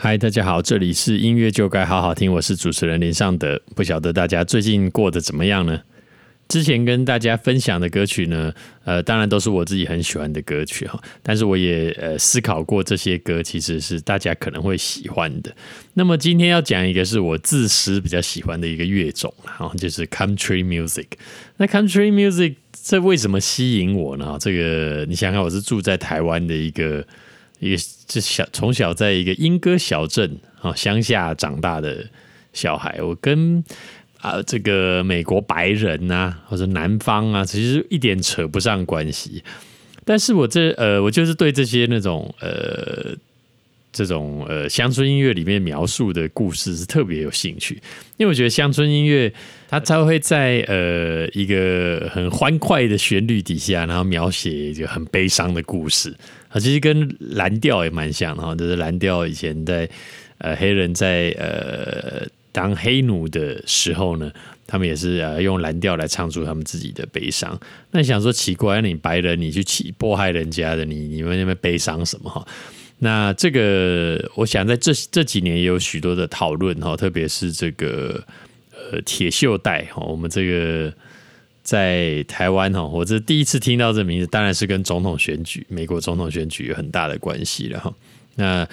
嗨，大家好，这里是音乐就该好好听，我是主持人林尚德。不晓得大家最近过得怎么样呢？之前跟大家分享的歌曲呢，呃，当然都是我自己很喜欢的歌曲哈。但是我也呃思考过，这些歌其实是大家可能会喜欢的。那么今天要讲一个是我自私比较喜欢的一个乐种，然后就是 Country Music。那 Country Music 这为什么吸引我呢？这个你想想，我是住在台湾的一个。一个这小从小在一个莺歌小镇啊乡下长大的小孩，我跟啊这个美国白人呐或者南方啊，其实一点扯不上关系。但是我这呃，我就是对这些那种呃这种呃乡村音乐里面描述的故事是特别有兴趣，因为我觉得乡村音乐它才会在呃一个很欢快的旋律底下，然后描写一个很悲伤的故事。啊，其实跟蓝调也蛮像哈，就是蓝调以前在呃黑人在呃当黑奴的时候呢，他们也是呃用蓝调来唱出他们自己的悲伤。那你想说奇怪，你白人你去起迫害人家的，你你们那边悲伤什么？那这个我想在这这几年也有许多的讨论哈，特别是这个呃铁锈带哈，我们这个。在台湾哈，我这第一次听到这名字，当然是跟总统选举、美国总统选举有很大的关系了哈。那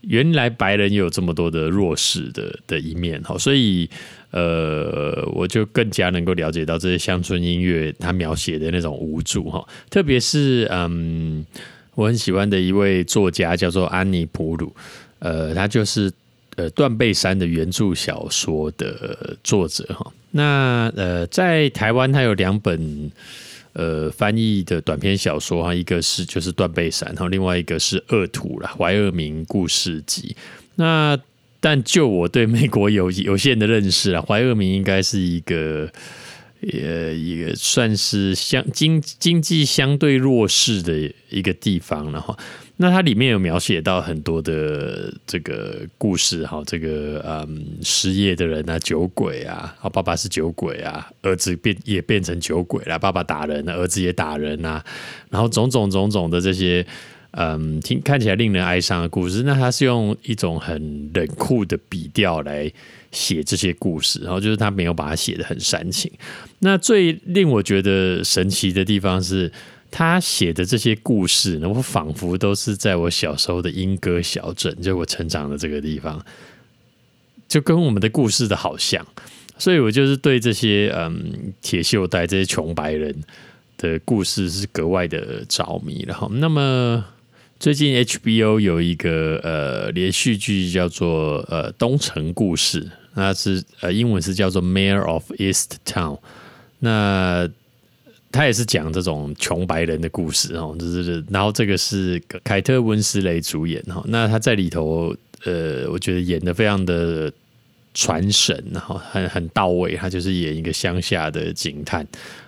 原来白人也有这么多的弱势的的一面哈，所以呃，我就更加能够了解到这些乡村音乐它描写的那种无助哈。特别是嗯，我很喜欢的一位作家叫做安妮普鲁，呃，他就是呃断背山的原著小说的作者哈。那呃，在台湾，他有两本呃翻译的短篇小说哈，一个是就是《断背山》，然后另外一个是《恶徒》了，《怀俄明故事集》。那但就我对美国有有限的认识啊，怀俄明应该是一个也一个算是相经经济相对弱势的一个地方了哈。那它里面有描写到很多的这个故事哈，这个嗯失业的人啊，酒鬼啊，啊爸爸是酒鬼啊，儿子变也变成酒鬼了，爸爸打人，儿子也打人啊，然后种种种种的这些嗯听看起来令人哀伤的故事，那他是用一种很冷酷的笔调来写这些故事，然后就是他没有把它写的很煽情。那最令我觉得神奇的地方是。他写的这些故事呢，我仿佛都是在我小时候的莺歌小镇，就我成长的这个地方，就跟我们的故事的好像，所以我就是对这些嗯铁锈带这些穷白人的故事是格外的着迷了哈。那么最近 HBO 有一个呃连续剧叫做呃东城故事，那是呃英文是叫做 Mayor of East Town，那。他也是讲这种穷白人的故事哦，就是然后这个是凯特温斯雷主演哈，那他在里头呃，我觉得演的非常的传神，然后很很到位，他就是演一个乡下的警探，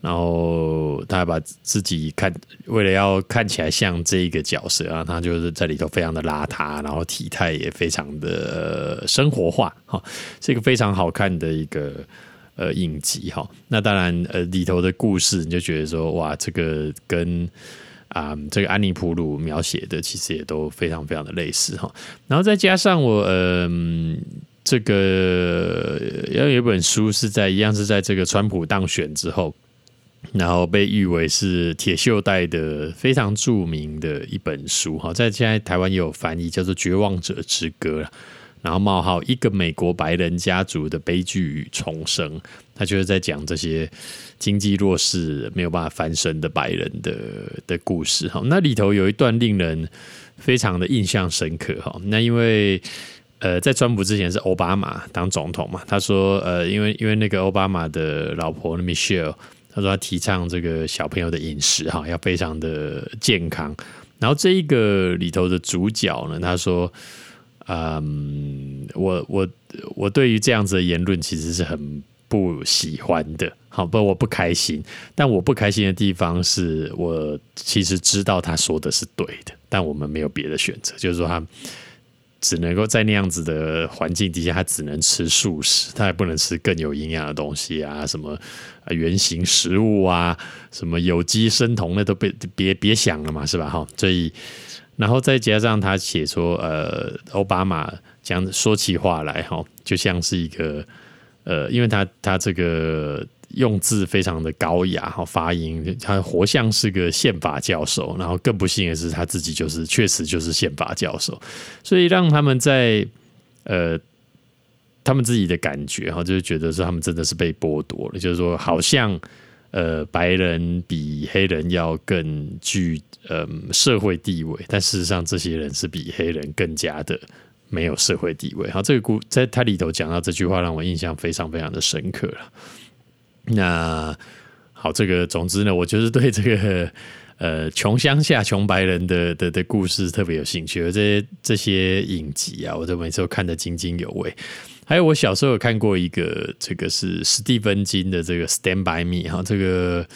然后他把自己看为了要看起来像这一个角色啊，他就是在里头非常的邋遢，然后体态也非常的生活化哈，是一个非常好看的一个。呃，影集哈，那当然，呃，里头的故事你就觉得说，哇，这个跟啊，这个安妮普鲁描写的其实也都非常非常的类似哈。然后再加上我，嗯，这个要有一本书是在一样是在这个川普当选之后，然后被誉为是铁锈带的非常著名的一本书哈，在现在台湾也有翻译，叫做《绝望者之歌》。然后冒号一个美国白人家族的悲剧与重生，他就是在讲这些经济弱势没有办法翻身的白人的的故事哈。那里头有一段令人非常的印象深刻哈。那因为呃，在川普之前是奥巴马当总统嘛，他说呃，因为因为那个奥巴马的老婆 Michelle，他说他提倡这个小朋友的饮食哈要非常的健康。然后这一个里头的主角呢，他说。嗯，我我我对于这样子的言论其实是很不喜欢的，好不？我不开心，但我不开心的地方是我其实知道他说的是对的，但我们没有别的选择，就是说他只能够在那样子的环境底下，他只能吃素食，他也不能吃更有营养的东西啊，什么原形食物啊，什么有机生酮那都别别别想了嘛，是吧？哈，所以。然后再加上他写说，呃，奥巴马讲说起话来哈，就像是一个呃，因为他他这个用字非常的高雅哈，发音他活像是个宪法教授，然后更不幸的是他自己就是确实就是宪法教授，所以让他们在呃他们自己的感觉哈，就是觉得说他们真的是被剥夺了，就是说好像。呃，白人比黑人要更具呃社会地位，但事实上，这些人是比黑人更加的没有社会地位。好，这个故在他里头讲到这句话，让我印象非常非常的深刻了。那好，这个总之呢，我就是对这个呃穷乡下穷白人的的的故事特别有兴趣，而这些这些影集啊，我都每次都看得津津有味。还有我小时候有看过一个，这个是史蒂芬金的这个《Stand by Me》哈，这个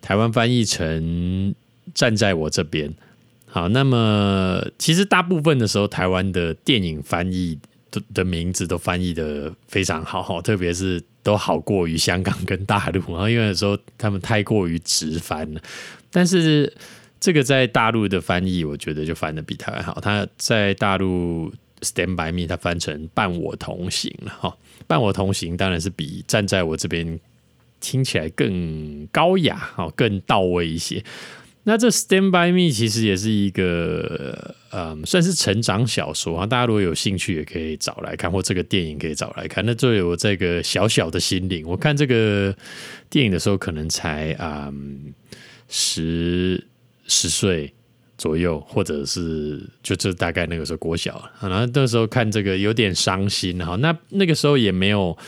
台湾翻译成《站在我这边》。好，那么其实大部分的时候，台湾的电影翻译的名字都翻译的非常好，特别是都好过于香港跟大陆然后，因为有时候他们太过于直翻了。但是这个在大陆的翻译，我觉得就翻的比台湾好。他在大陆。Stand by me，他翻成伴我同行了哈。伴我同行当然是比站在我这边听起来更高雅哈，更到位一些。那这 Stand by me 其实也是一个嗯，算是成长小说啊。大家如果有兴趣，也可以找来看，或这个电影可以找来看。那作为我这个小小的心灵，我看这个电影的时候，可能才嗯十十岁。左右，或者是就这大概那个时候国小，然后那时候看这个有点伤心哈。那那个时候也没有，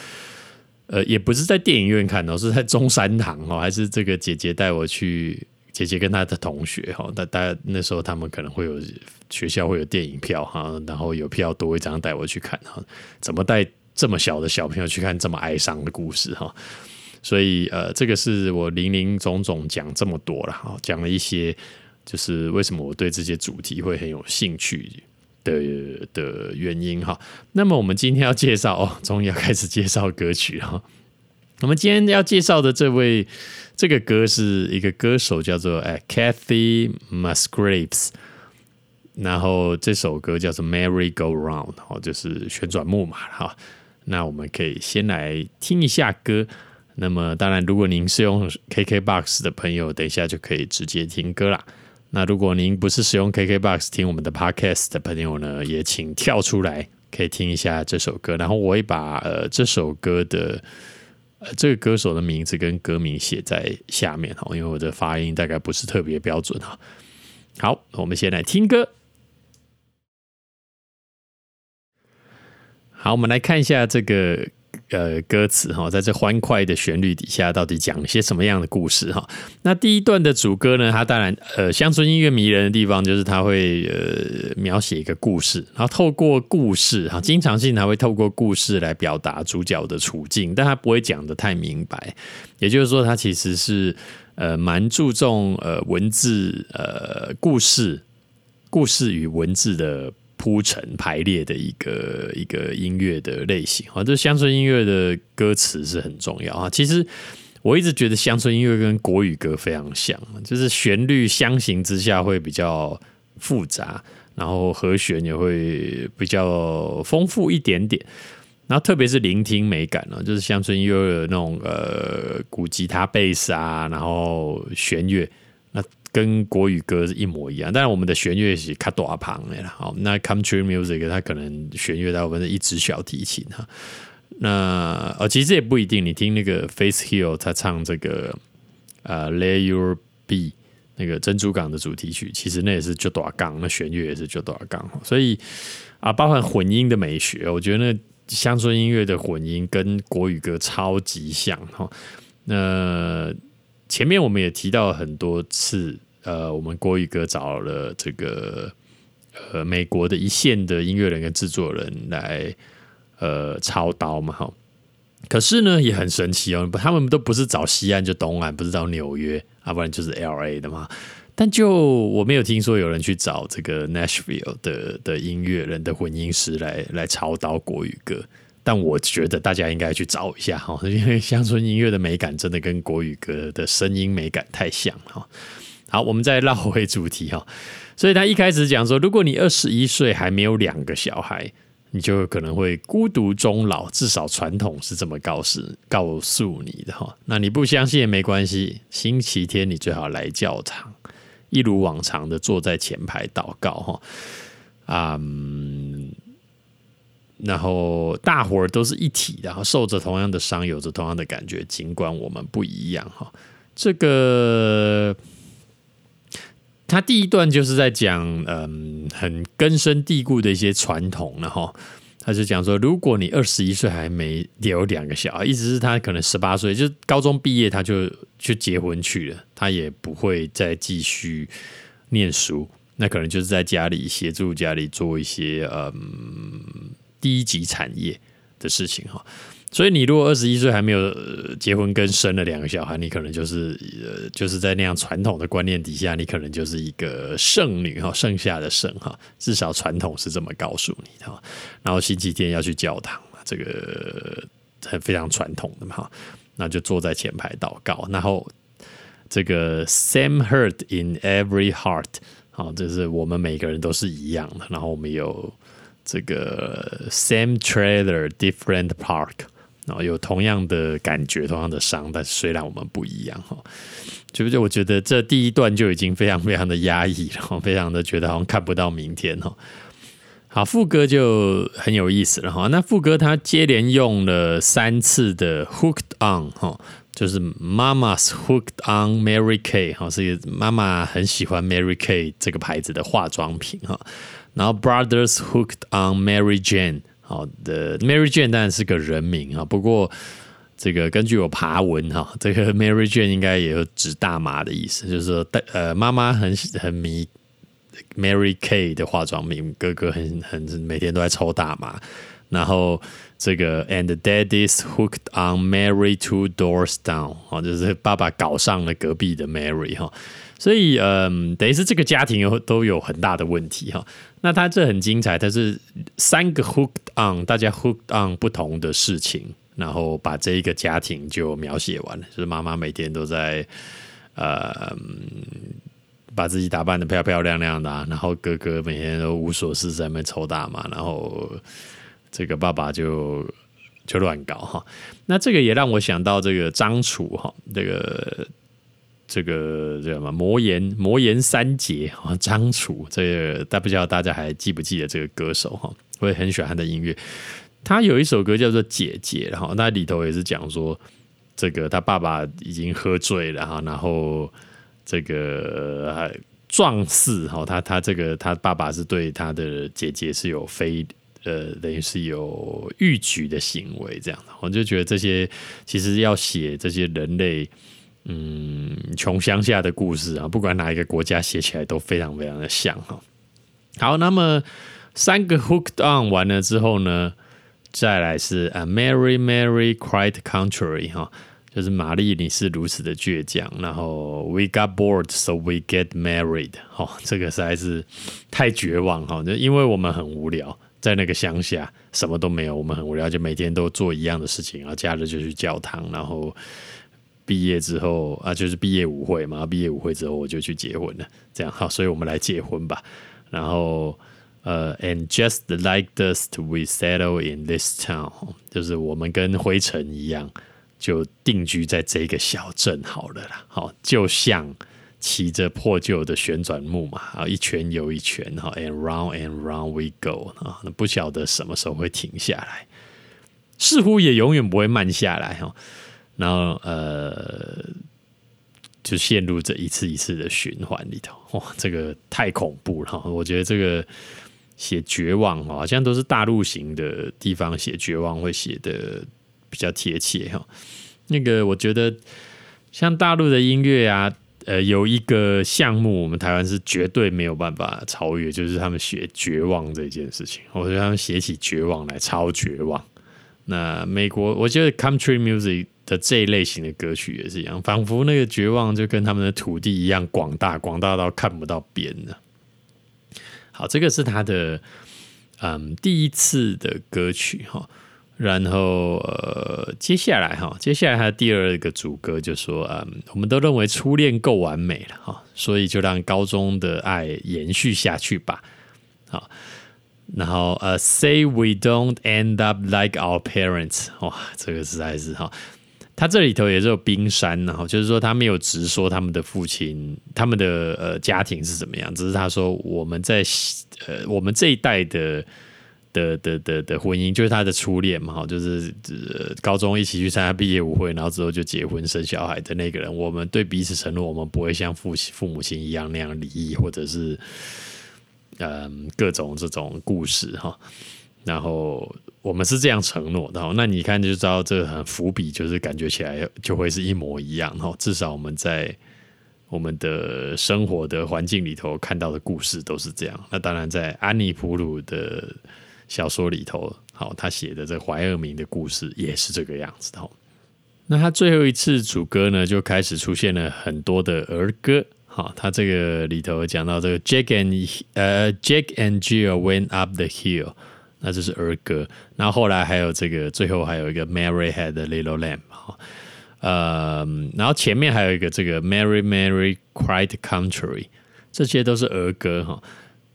呃，也不是在电影院看的，是在中山堂哦，还是这个姐姐带我去，姐姐跟她的同学哈，那大家那时候他们可能会有学校会有电影票哈，然后有票多一张带我去看哈。怎么带这么小的小朋友去看这么哀伤的故事哈？所以呃，这个是我零零总总讲这么多了哈，讲了一些。就是为什么我对这些主题会很有兴趣的的原因哈。那么我们今天要介绍哦，终于要开始介绍歌曲哈。我们今天要介绍的这位这个歌是一个歌手叫做哎 Kathy Musgraves，然后这首歌叫做 Merry Go Round，哦，就是旋转木马哈。那我们可以先来听一下歌。那么当然，如果您是用 KKBOX 的朋友，等一下就可以直接听歌啦。那如果您不是使用 KKBOX 听我们的 Podcast 的朋友呢，也请跳出来可以听一下这首歌。然后我会把呃这首歌的呃这个歌手的名字跟歌名写在下面哦，因为我的发音大概不是特别标准哈。好，我们先来听歌。好，我们来看一下这个。呃，歌词哈，在这欢快的旋律底下，到底讲一些什么样的故事哈？那第一段的主歌呢，它当然呃，乡村音乐迷人的地方就是它会呃描写一个故事，然后透过故事哈，经常性还会透过故事来表达主角的处境，但它不会讲的太明白，也就是说，它其实是呃蛮注重呃文字呃故事故事与文字的。铺陈排列的一个一个音乐的类型啊，这乡村音乐的歌词是很重要啊。其实我一直觉得乡村音乐跟国语歌非常像，就是旋律相形之下会比较复杂，然后和弦也会比较丰富一点点。然后特别是聆听美感呢，就是乡村音乐的那种呃古吉他、贝斯啊，然后弦乐那。跟国语歌是一模一样，但是我们的弦乐是卡多旁的啦。好，那 country music 它可能弦乐大部分是一支小提琴哈。那呃，其实也不一定。你听那个 Face Hill 他唱这个呃 Lay Your Be 那个珍珠港的主题曲，其实那也是就多杠，那弦乐也是就多杠。所以啊，包含混音的美学，我觉得那乡村音乐的混音跟国语歌超级像哈。那前面我们也提到很多次。呃，我们国语歌找了这个呃美国的一线的音乐人跟制作人来呃操刀嘛，哈。可是呢，也很神奇哦，他们都不是找西岸就东岸，不是找纽约，要不然就是 L A 的嘛。但就我没有听说有人去找这个 Nashville 的的音乐人的混音师来来操刀国语歌。但我觉得大家应该去找一下哈，因为乡村音乐的美感真的跟国语歌的声音美感太像哈。好，我们再绕回主题哈。所以他一开始讲说，如果你二十一岁还没有两个小孩，你就可能会孤独终老。至少传统是这么告示告诉你的哈。那你不相信也没关系，星期天你最好来教堂，一如往常的坐在前排祷告哈。啊，然后大伙儿都是一体的，然后受着同样的伤，有着同样的感觉，尽管我们不一样哈。这个。他第一段就是在讲，嗯，很根深蒂固的一些传统，然后他就讲说，如果你二十一岁还没有两个小孩，意思是他可能十八岁就高中毕业，他就去结婚去了，他也不会再继续念书，那可能就是在家里协助家里做一些嗯低级产业的事情哈。所以你如果二十一岁还没有结婚跟生了两个小孩，你可能就是呃，就是在那样传统的观念底下，你可能就是一个剩女哈，剩下的剩哈，至少传统是这么告诉你的。然后星期天要去教堂这个很非常传统的嘛哈，那就坐在前排祷告。然后这个 same hurt in every heart，好，就是我们每个人都是一样的。然后我们有这个 same trailer different park。然后有同样的感觉，同样的伤，但虽然我们不一样哈，就不就我觉得这第一段就已经非常非常的压抑了，非常的觉得好像看不到明天哈。好，副歌就很有意思了哈。那副歌他接连用了三次的 hooked on 哈，就是 Mama's hooked on Mary Kay 哈，是妈妈很喜欢 Mary Kay 这个牌子的化妆品哈。然后 Brothers hooked on Mary Jane。好的，Mary Jane 当然是个人名啊，不过这个根据我爬文哈，这个 Mary Jane 应该也有指大麻的意思，就是说，呃，妈妈很很迷 Mary Kay 的化妆品，哥哥很很每天都在抽大麻，然后这个 And Daddy's hooked on Mary two doors down，哦，就是爸爸搞上了隔壁的 Mary 哈。所以，嗯，等于是这个家庭有都有很大的问题哈。那他这很精彩，他是三个 hooked on，大家 hooked on 不同的事情，然后把这一个家庭就描写完了。就是妈妈每天都在呃把自己打扮的漂漂亮亮的，然后哥哥每天都无所事事在那抽大麻，然后这个爸爸就就乱搞哈。那这个也让我想到这个张楚哈，这个。这个叫什么？魔岩魔岩三杰啊，张楚，这个但不知道大家还记不记得这个歌手哈？我也很喜欢他的音乐。他有一首歌叫做《姐姐》，然后那里头也是讲说，这个他爸爸已经喝醉了哈，然后这个壮士哈，他他这个他爸爸是对他的姐姐是有非呃，等于是有欲举的行为这样的。我就觉得这些其实要写这些人类。嗯，穷乡下的故事啊，不管哪一个国家写起来都非常非常的像哈。好，那么三个 hook down 完了之后呢，再来是啊，Mary Mary quite contrary 哈，就是玛丽你是如此的倔强，然后 We got bored so we get married 哈，这个实在是太绝望哈，就因为我们很无聊，在那个乡下什么都没有，我们很无聊，就每天都做一样的事情，然后假日就去教堂，然后。毕业之后啊，就是毕业舞会嘛。毕业舞会之后，我就去结婚了。这样好，所以我们来结婚吧。然后呃，and just like dust we settle in this town，就是我们跟灰尘一样，就定居在这个小镇好了啦。好，就像骑着破旧的旋转木马啊，一圈又一圈哈，and round and round we go 啊，那不晓得什么时候会停下来，似乎也永远不会慢下来哈。然后呃，就陷入这一次一次的循环里头，哇，这个太恐怖了！我觉得这个写绝望好像都是大陆型的地方写绝望会写的比较贴切哈。那个我觉得像大陆的音乐啊，呃，有一个项目我们台湾是绝对没有办法超越，就是他们写绝望这件事情。我觉得他们写起绝望来超绝望。那美国，我觉得 country music。的这一类型的歌曲也是一样，仿佛那个绝望就跟他们的土地一样广大，广大到看不到边的。好，这个是他的嗯第一次的歌曲哈，然后呃，接下来哈，接下来他第二个主歌就说嗯，我们都认为初恋够完美了哈，所以就让高中的爱延续下去吧。好，然后呃，Say we don't end up like our parents，哇，这个实在是哈。他这里头也是有冰山，然后就是说他没有直说他们的父亲、他们的呃家庭是怎么样，只是他说我们在呃我们这一代的的的的的婚姻就是他的初恋嘛，就是高中一起去参加毕业舞会，然后之后就结婚生小孩的那个人，我们对彼此承诺，我们不会像父父母亲一样那样离异，或者是嗯各种这种故事哈。然后我们是这样承诺的，那你看就知道这很伏笔，就是感觉起来就会是一模一样。哈，至少我们在我们的生活的环境里头看到的故事都是这样。那当然，在安妮普鲁的小说里头，好，他写的这怀俄明的故事也是这个样子的。那他最后一次主歌呢，就开始出现了很多的儿歌。好，他这个里头讲到这个 Jack and 呃 Jack and Jill went up the hill。那就是儿歌，那后来还有这个，最后还有一个 Mary had a little lamb 哈，呃，然后前面还有一个这个 Mary Mary Quiet Country，这些都是儿歌哈，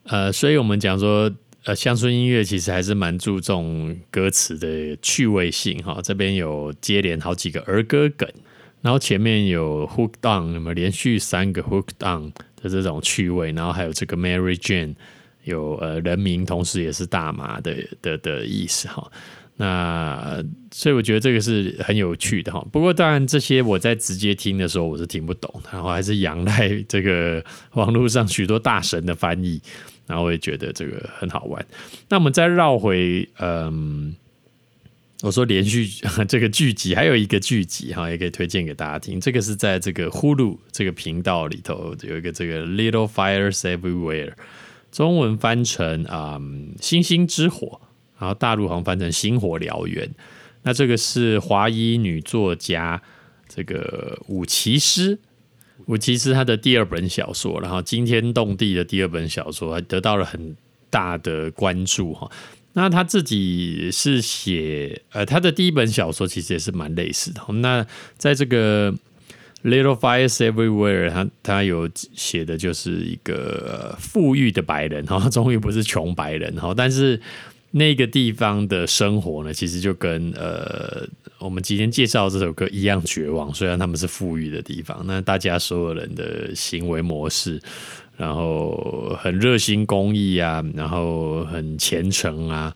呃，所以我们讲说，呃，乡村音乐其实还是蛮注重歌词的趣味性哈，这边有接连好几个儿歌梗，然后前面有 Hook Down，那么连续三个 Hook Down 的这种趣味，然后还有这个 Mary Jane。有呃人名，同时也是大麻的的的意思哈。那所以我觉得这个是很有趣的哈。不过当然这些我在直接听的时候我是听不懂，然后还是仰赖这个网络上许多大神的翻译，然后我也觉得这个很好玩。那我们再绕回嗯，我说连续 这个剧集还有一个剧集哈，也可以推荐给大家听。这个是在这个呼噜这个频道里头有一个这个 Little Fires Everywhere。中文翻成啊，星星之火，然后大陆好像翻成星火燎原。那这个是华裔女作家这个武其师，我其实他的第二本小说，然后惊天动地的第二本小说，还得到了很大的关注哈。那他自己是写呃，他的第一本小说其实也是蛮类似的。那在这个。Little fires everywhere，他他有写的就是一个富裕的白人哈，终于不是穷白人哈，但是那个地方的生活呢，其实就跟呃我们今天介绍这首歌一样绝望。虽然他们是富裕的地方，那大家所有人的行为模式，然后很热心公益啊，然后很虔诚啊，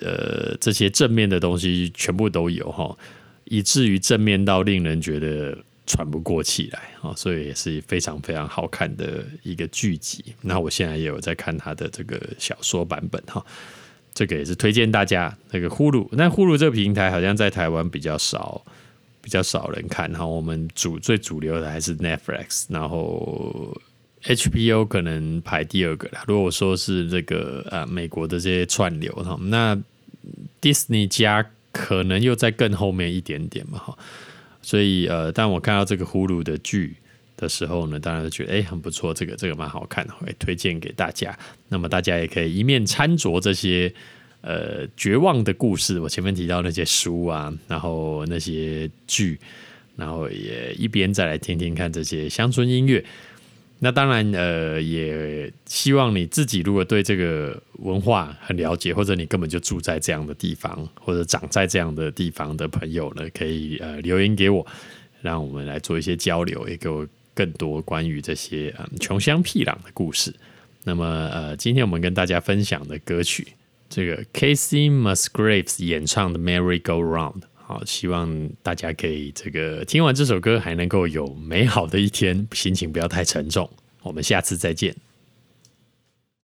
呃，这些正面的东西全部都有哈。以至于正面到令人觉得喘不过气来啊，所以也是非常非常好看的一个剧集。那我现在也有在看他的这个小说版本哈，这个也是推荐大家。那个呼噜，那呼噜这个平台好像在台湾比较少，比较少人看哈。我们主最主流的还是 Netflix，然后 HBO 可能排第二个啦。如果说是这个呃美国的这些串流哈，那 Disney 加。可能又在更后面一点点嘛哈，所以呃，当我看到这个呼噜的剧的时候呢，当然觉得哎很不错，这个这个蛮好看的，会推荐给大家。那么大家也可以一面参酌这些呃绝望的故事，我前面提到那些书啊，然后那些剧，然后也一边再来听听看这些乡村音乐。那当然，呃，也希望你自己如果对这个文化很了解，或者你根本就住在这样的地方，或者长在这样的地方的朋友呢，可以呃留言给我，让我们来做一些交流，也给我更多关于这些嗯穷乡僻壤的故事。那么，呃，今天我们跟大家分享的歌曲，这个 Casey Musgraves 演唱的《Merry Go Round》。好，希望大家可以这个听完这首歌，还能够有美好的一天，心情不要太沉重。我们下次再见。